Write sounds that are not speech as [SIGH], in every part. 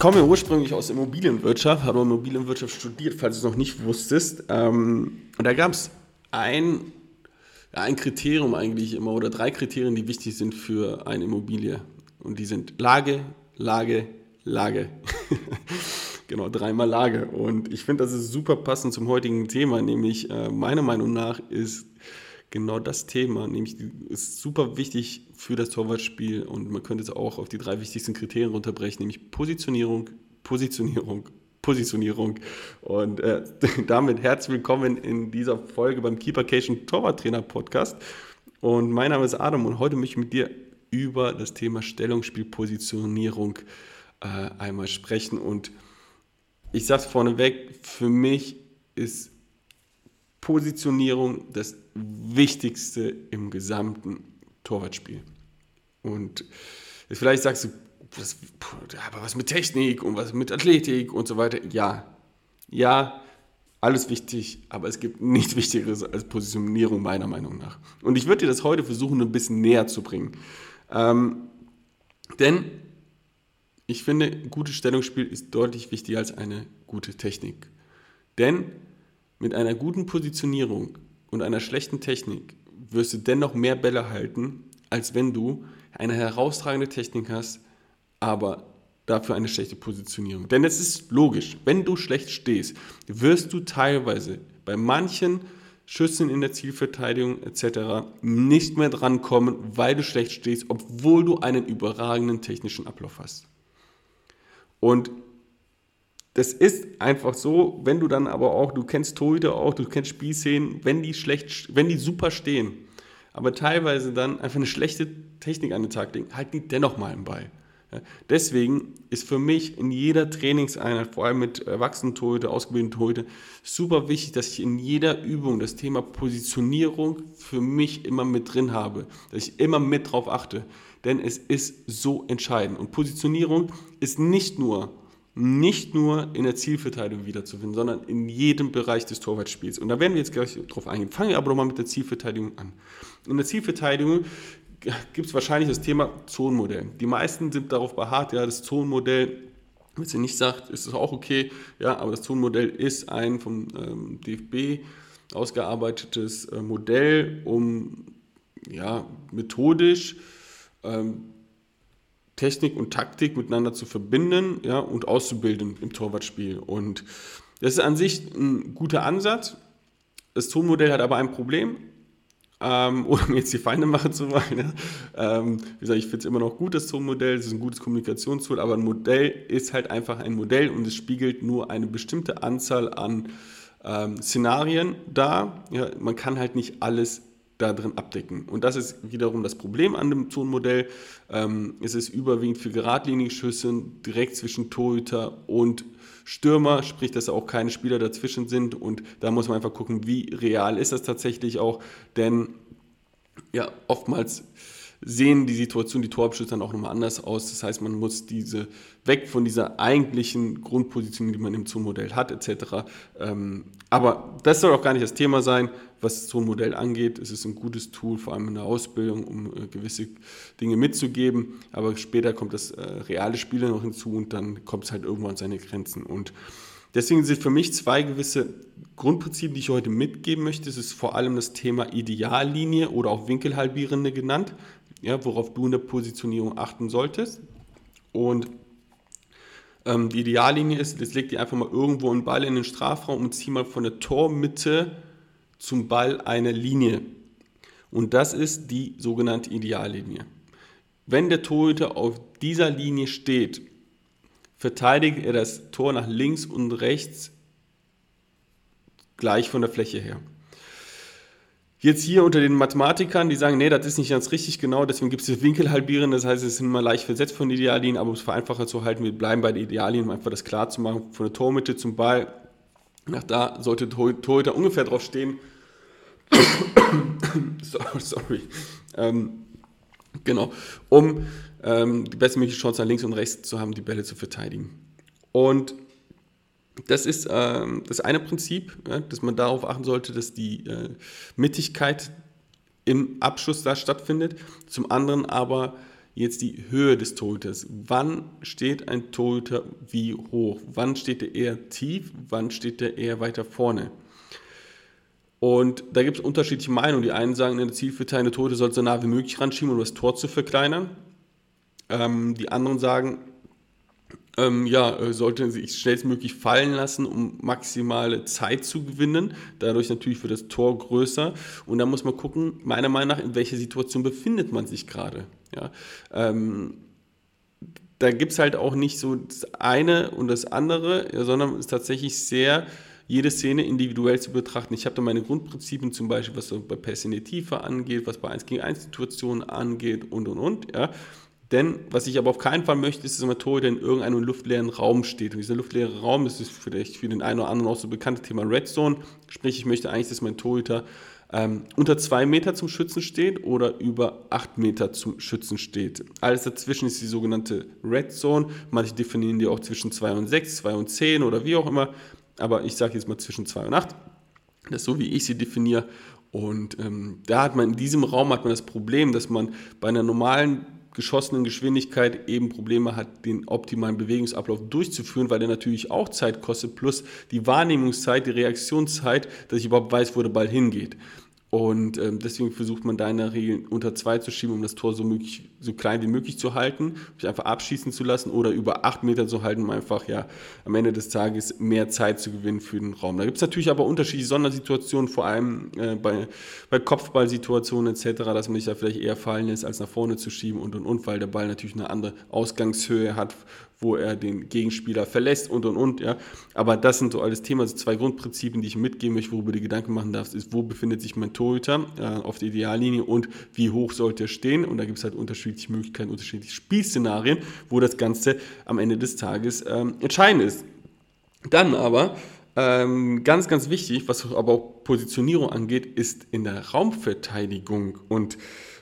Ich komme ursprünglich aus Immobilienwirtschaft, habe Immobilienwirtschaft studiert, falls du es noch nicht wusstest. Ähm, und da gab es ein, ein Kriterium eigentlich immer oder drei Kriterien, die wichtig sind für eine Immobilie. Und die sind Lage, Lage, Lage. [LAUGHS] genau, dreimal Lage. Und ich finde, das ist super passend zum heutigen Thema, nämlich äh, meiner Meinung nach ist genau das Thema, nämlich ist super wichtig für das Torwartspiel und man könnte es auch auf die drei wichtigsten Kriterien runterbrechen, nämlich Positionierung, Positionierung, Positionierung. Und äh, [LAUGHS] damit herzlich willkommen in dieser Folge beim Keepercation Torwarttrainer Podcast. Und mein Name ist Adam und heute möchte ich mit dir über das Thema Stellungsspiel, Positionierung äh, einmal sprechen. Und ich sage es vorneweg, für mich ist Positionierung das Wichtigste im gesamten Torwartspiel. Und vielleicht sagst du, das, aber was mit Technik und was mit Athletik und so weiter. Ja, ja, alles wichtig, aber es gibt nichts Wichtigeres als Positionierung meiner Meinung nach. Und ich würde dir das heute versuchen, ein bisschen näher zu bringen. Ähm, denn ich finde, gutes Stellungsspiel ist deutlich wichtiger als eine gute Technik. Denn mit einer guten Positionierung und einer schlechten Technik wirst du dennoch mehr Bälle halten, als wenn du eine herausragende Technik hast, aber dafür eine schlechte Positionierung. Denn es ist logisch, wenn du schlecht stehst, wirst du teilweise bei manchen Schüssen in der Zielverteidigung etc. nicht mehr drankommen, weil du schlecht stehst, obwohl du einen überragenden technischen Ablauf hast. Und das ist einfach so, wenn du dann aber auch, du kennst Torhüter auch, du kennst Spielszenen, wenn die schlecht, wenn die super stehen, aber teilweise dann einfach eine schlechte Technik an den Tag legen, halten die dennoch mal im Ball. Deswegen ist für mich in jeder Trainingseinheit, vor allem mit erwachsenen Torhüter, ausgebildeten Torhüter, super wichtig, dass ich in jeder Übung das Thema Positionierung für mich immer mit drin habe, dass ich immer mit drauf achte, denn es ist so entscheidend. Und Positionierung ist nicht nur nicht nur in der Zielverteidigung wiederzufinden, sondern in jedem Bereich des Torwartspiels. Und da werden wir jetzt gleich drauf eingehen. Fangen wir aber nochmal mit der Zielverteidigung an. In der Zielverteidigung gibt es wahrscheinlich das Thema Zonenmodell. Die meisten sind darauf beharrt, ja, das Zonenmodell, wenn sie nicht sagt, ist es auch okay, ja, aber das Zonenmodell ist ein vom ähm, DFB ausgearbeitetes äh, Modell, um ja, methodisch ähm, Technik und Taktik miteinander zu verbinden ja, und auszubilden im Torwartspiel. Und das ist an sich ein guter Ansatz. Das Tonmodell hat aber ein Problem. Ähm, [LAUGHS] oder um jetzt die Feinde machen zu wollen. Ja. Ähm, wie gesagt, ich finde es immer noch gut, das Tonmodell. Es ist ein gutes Kommunikationstool, aber ein Modell ist halt einfach ein Modell und es spiegelt nur eine bestimmte Anzahl an ähm, Szenarien dar. Ja, man kann halt nicht alles da drin abdecken. Und das ist wiederum das Problem an dem Zonenmodell. Ähm, es ist überwiegend für geradlinige Schüsse direkt zwischen Torhüter und Stürmer, sprich, dass auch keine Spieler dazwischen sind. Und da muss man einfach gucken, wie real ist das tatsächlich auch. Denn ja, oftmals sehen die Situation, die Torabschüsse dann auch nochmal anders aus. Das heißt, man muss diese weg von dieser eigentlichen Grundposition, die man im Zonenmodell hat, etc. Ähm, aber das soll auch gar nicht das Thema sein, was so ein Modell angeht. Es ist ein gutes Tool, vor allem in der Ausbildung, um äh, gewisse Dinge mitzugeben. Aber später kommt das äh, reale Spiel noch hinzu und dann kommt es halt irgendwann an seine Grenzen. Und Deswegen sind für mich zwei gewisse Grundprinzipien, die ich heute mitgeben möchte. Es ist vor allem das Thema Ideallinie oder auch Winkelhalbierende genannt ja, worauf du in der Positionierung achten solltest. Und ähm, die Ideallinie ist, jetzt leg dir einfach mal irgendwo einen Ball in den Strafraum und zieh mal von der Tormitte zum Ball eine Linie. Und das ist die sogenannte Ideallinie. Wenn der Torhüter auf dieser Linie steht, verteidigt er das Tor nach links und rechts gleich von der Fläche her. Jetzt hier unter den Mathematikern, die sagen, nee, das ist nicht ganz richtig genau, deswegen gibt es das Winkelhalbieren, das heißt, es sind immer leicht versetzt von Ideallinien, aber um es vereinfacher zu halten, wir bleiben bei der Ideallinien, um einfach das klar zu machen, von der Tormitte zum Ball, nach da sollte Torhüter ungefähr drauf stehen. [COUGHS] Sorry. Ähm, genau, um ähm, die bestmögliche Chance nach links und rechts zu haben, die Bälle zu verteidigen. Und das ist äh, das eine Prinzip, ja, dass man darauf achten sollte, dass die äh, Mittigkeit im Abschuss da stattfindet. Zum anderen aber jetzt die Höhe des Torhüters. Wann steht ein Torhüter wie hoch? Wann steht er eher tief? Wann steht er eher weiter vorne? Und da gibt es unterschiedliche Meinungen. Die einen sagen, in der zielverteilende Torhüter soll so nah wie möglich ranschieben, um das Tor zu verkleinern. Ähm, die anderen sagen, ähm, ja, äh, sollte sich schnellstmöglich fallen lassen, um maximale Zeit zu gewinnen. Dadurch natürlich wird das Tor größer. Und da muss man gucken, meiner Meinung nach, in welcher Situation befindet man sich gerade. Ja, ähm, da gibt es halt auch nicht so das eine und das andere, sondern es ist tatsächlich sehr jede Szene individuell zu betrachten. Ich habe da meine Grundprinzipien, zum Beispiel, was so bei Pässe in die Tiefe angeht, was bei 1 gegen 1 Situationen angeht und und und. Ja. Denn was ich aber auf keinen Fall möchte, ist, dass ein Torhüter in irgendeinem luftleeren Raum steht. Und dieser luftleere Raum, das ist vielleicht für den einen oder anderen auch so bekannte Thema Red Zone. Sprich, ich möchte eigentlich, dass mein Torhüter ähm, unter zwei Meter zum Schützen steht oder über acht Meter zum Schützen steht. Alles dazwischen ist die sogenannte Red Zone. Manche definieren die auch zwischen 2 und 6, 2 und 10 oder wie auch immer. Aber ich sage jetzt mal zwischen 2 und 8. Das ist so, wie ich sie definiere. Und ähm, da hat man in diesem Raum hat man das Problem, dass man bei einer normalen geschossenen Geschwindigkeit eben Probleme hat, den optimalen Bewegungsablauf durchzuführen, weil der natürlich auch Zeit kostet, plus die Wahrnehmungszeit, die Reaktionszeit, dass ich überhaupt weiß, wo der Ball hingeht. Und ähm, deswegen versucht man da in der Regel unter zwei zu schieben, um das Tor so, möglich, so klein wie möglich zu halten, sich einfach abschießen zu lassen oder über acht Meter zu halten, um einfach ja am Ende des Tages mehr Zeit zu gewinnen für den Raum. Da gibt es natürlich aber unterschiedliche Sondersituationen, vor allem äh, bei, bei Kopfballsituationen etc., dass man sich da vielleicht eher fallen lässt, als nach vorne zu schieben und und und, weil der Ball natürlich eine andere Ausgangshöhe hat, wo er den Gegenspieler verlässt und und und. Ja. Aber das sind so alles Themen, also zwei Grundprinzipien, die ich mitgeben möchte, worüber du Gedanken machen darfst, ist, wo befindet sich mein Torhüter äh, auf der Ideallinie und wie hoch sollte er stehen. Und da gibt es halt unterschiedliche Möglichkeiten, unterschiedliche Spielszenarien, wo das Ganze am Ende des Tages ähm, entscheidend ist. Dann aber ähm, ganz, ganz wichtig, was aber auch Positionierung angeht, ist in der Raumverteidigung. Und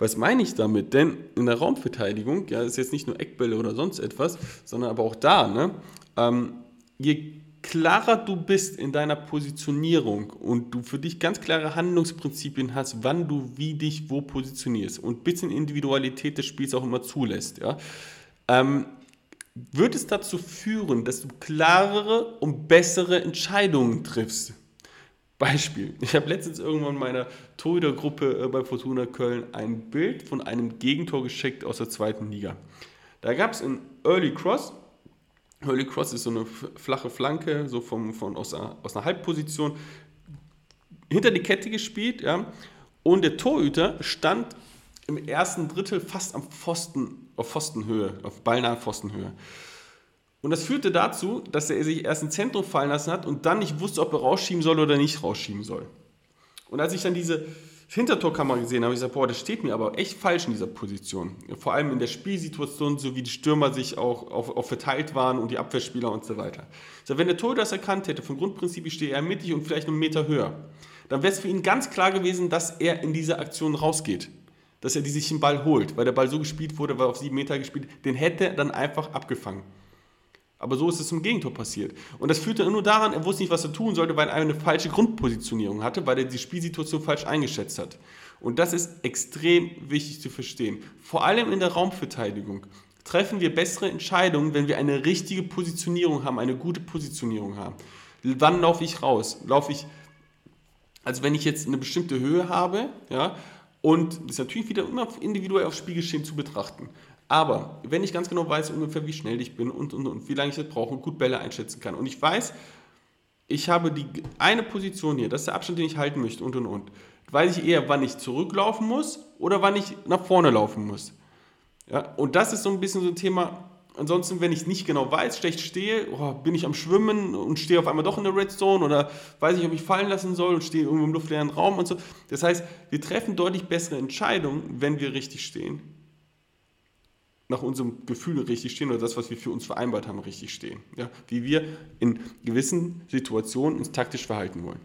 was meine ich damit? Denn in der Raumverteidigung, ja, ist jetzt nicht nur Eckbälle oder sonst etwas, sondern aber auch da, ne, ähm, je klarer du bist in deiner Positionierung und du für dich ganz klare Handlungsprinzipien hast, wann du wie dich wo positionierst und ein bisschen Individualität des Spiels auch immer zulässt, ja, ähm, wird es dazu führen, dass du klarere und bessere Entscheidungen triffst. Beispiel. Ich habe letztens irgendwann meiner Torhütergruppe äh, bei Fortuna Köln ein Bild von einem Gegentor geschickt aus der zweiten Liga. Da gab es einen Early Cross. Early Cross ist so eine flache Flanke, so vom, von, aus, einer, aus einer Halbposition, hinter die Kette gespielt. Ja? Und der Torhüter stand im ersten Drittel fast am Pfosten, auf Pfostenhöhe, auf ballnahe Pfostenhöhe. Und das führte dazu, dass er sich erst ins Zentrum fallen lassen hat und dann nicht wusste, ob er rausschieben soll oder nicht rausschieben soll. Und als ich dann diese Hintertorkamera gesehen habe, habe ich gesagt, boah, das steht mir aber echt falsch in dieser Position. Vor allem in der Spielsituation, so wie die Stürmer sich auch auf, auf verteilt waren und die Abwehrspieler und so weiter. Ich wenn der Tor das erkannt hätte, vom Grundprinzip, ich stehe eher mittig und vielleicht einen Meter höher, dann wäre es für ihn ganz klar gewesen, dass er in diese Aktion rausgeht. Dass er die sich den Ball holt, weil der Ball so gespielt wurde, weil auf sieben Meter gespielt, den hätte er dann einfach abgefangen. Aber so ist es zum Gegentor passiert. Und das führte nur daran, er wusste nicht, was er tun sollte, weil er eine falsche Grundpositionierung hatte, weil er die Spielsituation falsch eingeschätzt hat. Und das ist extrem wichtig zu verstehen. Vor allem in der Raumverteidigung treffen wir bessere Entscheidungen, wenn wir eine richtige Positionierung haben, eine gute Positionierung haben. Wann laufe ich raus? Laufe ich, also wenn ich jetzt eine bestimmte Höhe habe, ja, und das ist natürlich wieder immer individuell aufs Spielgeschehen zu betrachten. Aber wenn ich ganz genau weiß ungefähr, wie schnell ich bin und, und, und wie lange ich das brauche und gut Bälle einschätzen kann und ich weiß, ich habe die eine Position hier, das ist der Abstand, den ich halten möchte und und und, weiß ich eher, wann ich zurücklaufen muss oder wann ich nach vorne laufen muss. Ja, und das ist so ein bisschen so ein Thema. Ansonsten, wenn ich nicht genau weiß, schlecht stehe, oh, bin ich am Schwimmen und stehe auf einmal doch in der Red Zone oder weiß ich, ob ich fallen lassen soll und stehe irgendwo im luftleeren Raum und so. Das heißt, wir treffen deutlich bessere Entscheidungen, wenn wir richtig stehen nach unserem Gefühl richtig stehen oder das, was wir für uns vereinbart haben, richtig stehen. Ja? Wie wir in gewissen Situationen uns taktisch verhalten wollen.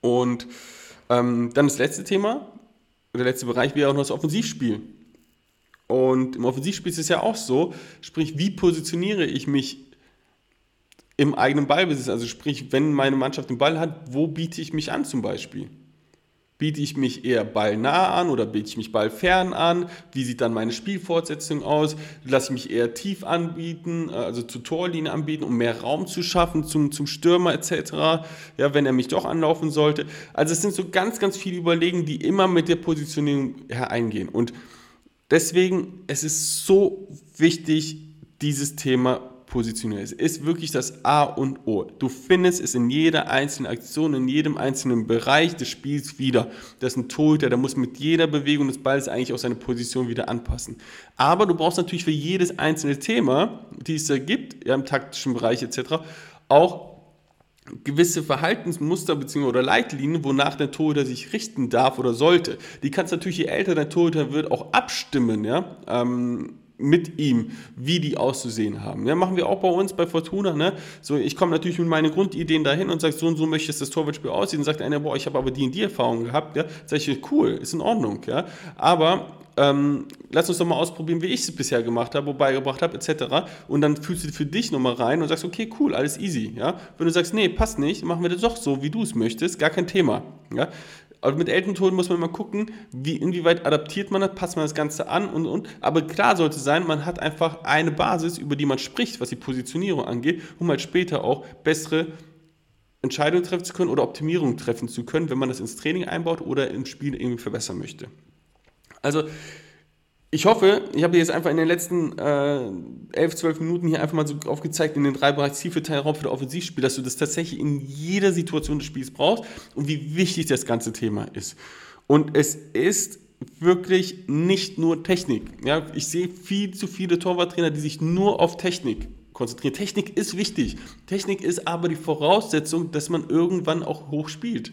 Und ähm, dann das letzte Thema, der letzte Bereich wäre auch noch das Offensivspiel. Und im Offensivspiel ist es ja auch so, sprich, wie positioniere ich mich im eigenen Ballbesitz? Also sprich, wenn meine Mannschaft den Ball hat, wo biete ich mich an zum Beispiel? Biete ich mich eher ballnah an oder biete ich mich ballfern an? Wie sieht dann meine Spielfortsetzung aus? Lasse ich mich eher tief anbieten, also zur Torlinie anbieten, um mehr Raum zu schaffen zum, zum Stürmer etc., ja, wenn er mich doch anlaufen sollte. Also es sind so ganz, ganz viele Überlegungen, die immer mit der Positionierung hereingehen. Und deswegen, es ist so wichtig, dieses Thema positionieren. Es ist wirklich das A und O. Du findest es in jeder einzelnen Aktion, in jedem einzelnen Bereich des Spiels wieder. Das ist ein Torhüter, der muss mit jeder Bewegung des Balls eigentlich auch seine Position wieder anpassen. Aber du brauchst natürlich für jedes einzelne Thema, die es da gibt, ja, im taktischen Bereich etc., auch gewisse Verhaltensmuster bzw. oder Leitlinien, wonach der Torhüter sich richten darf oder sollte. Die kannst natürlich, je älter der Torhüter wird, auch abstimmen, ja. Ähm, mit ihm, wie die auszusehen haben. Ja, machen wir auch bei uns bei Fortuna. Ne? So, ich komme natürlich mit meinen Grundideen dahin und sage, so und so möchte ich das Torwartspiel aussehen. Dann sagt einer, boah, ich habe aber die und die Erfahrung gehabt. Ja? Sag ich, cool, ist in Ordnung. Ja? Aber ähm, lass uns doch mal ausprobieren, wie ich es bisher gemacht habe, beigebracht habe, etc. Und dann fühlst du für dich nochmal rein und sagst, okay, cool, alles easy. Ja? Wenn du sagst, nee, passt nicht, machen wir das doch so, wie du es möchtest, gar kein Thema. Ja? Aber mit Elterntoden muss man mal gucken, wie, inwieweit adaptiert man das, passt man das Ganze an und, und. Aber klar sollte sein, man hat einfach eine Basis, über die man spricht, was die Positionierung angeht, um halt später auch bessere Entscheidungen treffen zu können oder Optimierungen treffen zu können, wenn man das ins Training einbaut oder im Spiel irgendwie verbessern möchte. Also ich hoffe, ich habe jetzt einfach in den letzten äh, 11, 12 Minuten hier einfach mal so aufgezeigt, in den drei Bereichen Ziel für Teilraum für das Offensivspiel, dass du das tatsächlich in jeder Situation des Spiels brauchst und wie wichtig das ganze Thema ist. Und es ist wirklich nicht nur Technik. Ja, ich sehe viel zu viele Torwarttrainer, die sich nur auf Technik konzentrieren. Technik ist wichtig. Technik ist aber die Voraussetzung, dass man irgendwann auch hoch spielt.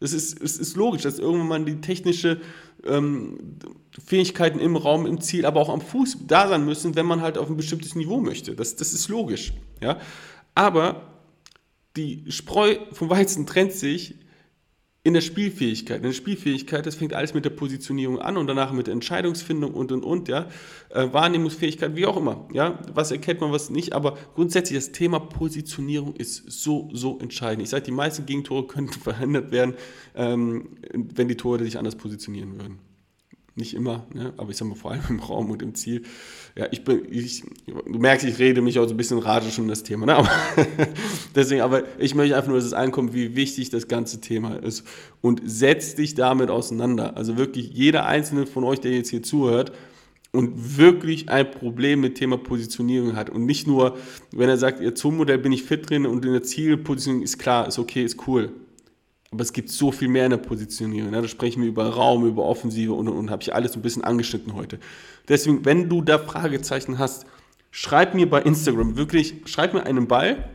Es ist, es ist logisch, dass irgendwann mal die technische ähm, Fähigkeiten im Raum, im Ziel, aber auch am Fuß da sein müssen, wenn man halt auf ein bestimmtes Niveau möchte. Das, das ist logisch. Ja? Aber die Spreu vom Weizen trennt sich in der Spielfähigkeit. In der Spielfähigkeit, das fängt alles mit der Positionierung an und danach mit der Entscheidungsfindung und und und, ja. Äh, Wahrnehmungsfähigkeit, wie auch immer, ja. Was erkennt man, was nicht, aber grundsätzlich das Thema Positionierung ist so, so entscheidend. Ich sage, die meisten Gegentore [LAUGHS] könnten verhindert werden, ähm, wenn die Tore sich anders positionieren würden nicht immer, ne? aber ich sage mal vor allem [LAUGHS] im Raum und im Ziel. Ja, ich bin, ich, du merkst, ich rede mich auch so ein bisschen radisch um das Thema, ne? aber [LAUGHS] deswegen, aber ich möchte einfach nur, dass es ankommt, wie wichtig das ganze Thema ist und setz dich damit auseinander. Also wirklich jeder einzelne von euch, der jetzt hier zuhört, und wirklich ein Problem mit Thema Positionierung hat und nicht nur, wenn er sagt, ihr Zoom-Modell bin ich fit drin und in der Zielpositionierung ist klar, ist okay, ist cool. Aber es gibt so viel mehr in der Positionierung. Ne? Da sprechen wir über Raum, über Offensive und, und, und. Habe ich alles ein bisschen angeschnitten heute. Deswegen, wenn du da Fragezeichen hast, schreib mir bei Instagram wirklich, schreib mir einen Ball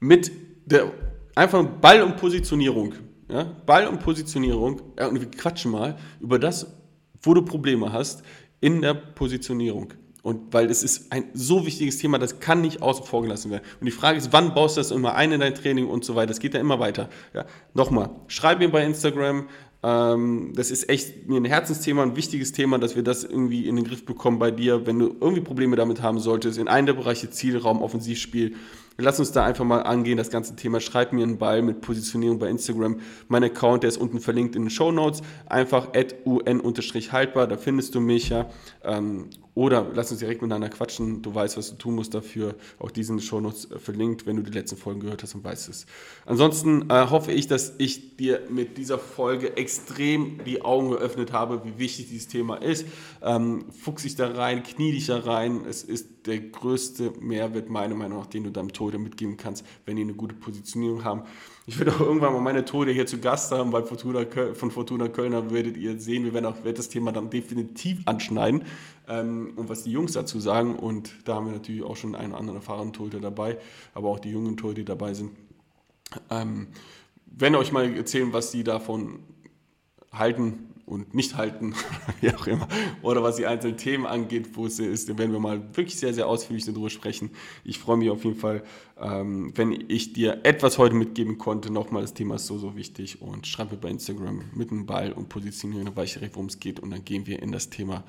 mit der, einfach Ball und Positionierung. Ja? Ball und Positionierung. Ja, und wir quatschen mal über das, wo du Probleme hast in der Positionierung. Und weil es ist ein so wichtiges Thema, das kann nicht außen vor gelassen werden. Und die Frage ist, wann baust du das immer ein in dein Training und so weiter? Das geht ja immer weiter. Ja, nochmal, schreib mir bei Instagram. Ähm, das ist echt mir ein Herzensthema, ein wichtiges Thema, dass wir das irgendwie in den Griff bekommen bei dir. Wenn du irgendwie Probleme damit haben solltest, in einem der Bereiche Zielraum, Offensivspiel, Lass uns da einfach mal angehen, das ganze Thema. Schreib mir einen Ball mit Positionierung bei Instagram. Mein Account, der ist unten verlinkt in den Show Notes. Einfach un-haltbar, da findest du mich ja. Ähm, oder lass uns direkt miteinander quatschen. Du weißt, was du tun musst dafür. Auch diesen Show Notes äh, verlinkt, wenn du die letzten Folgen gehört hast und weißt es. Ansonsten äh, hoffe ich, dass ich dir mit dieser Folge extrem die Augen geöffnet habe, wie wichtig dieses Thema ist. Ähm, fuchs dich da rein, knie dich da rein. Es ist der größte Mehrwert, meiner Meinung nach, den du deinem Tode mitgeben kannst, wenn die eine gute Positionierung haben. Ich werde auch irgendwann mal meine Tode hier zu Gast haben, weil Fortuna Köln, von Fortuna Kölner werdet ihr sehen. Wir werden auch wird das Thema dann definitiv anschneiden ähm, und was die Jungs dazu sagen. Und da haben wir natürlich auch schon einen anderen erfahrenen Torhüter dabei, aber auch die jungen Torhüter, die dabei sind. Ähm, werden euch mal erzählen, was sie davon halten, und nicht halten, [LAUGHS] wie auch immer, oder was die einzelnen Themen angeht, wo es ist, werden wir mal wirklich sehr, sehr ausführlich darüber sprechen. Ich freue mich auf jeden Fall, ähm, wenn ich dir etwas heute mitgeben konnte. Nochmal, das Thema ist so, so wichtig und schreib mir bei Instagram mit dem Ball und weiß ich direkt, worum es geht und dann gehen wir in das Thema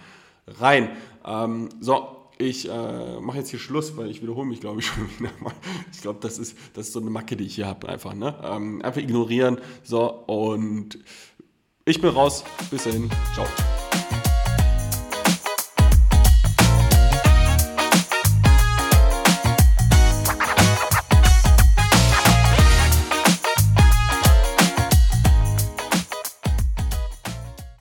rein. Ähm, so, ich äh, mache jetzt hier Schluss, weil ich wiederhole mich, glaube ich, [LAUGHS] schon wieder mal. Ich glaube, das ist, das ist so eine Macke, die ich hier habe, einfach. Ne? Ähm, einfach ignorieren. So, und ich bin raus. Bis dahin. Ciao.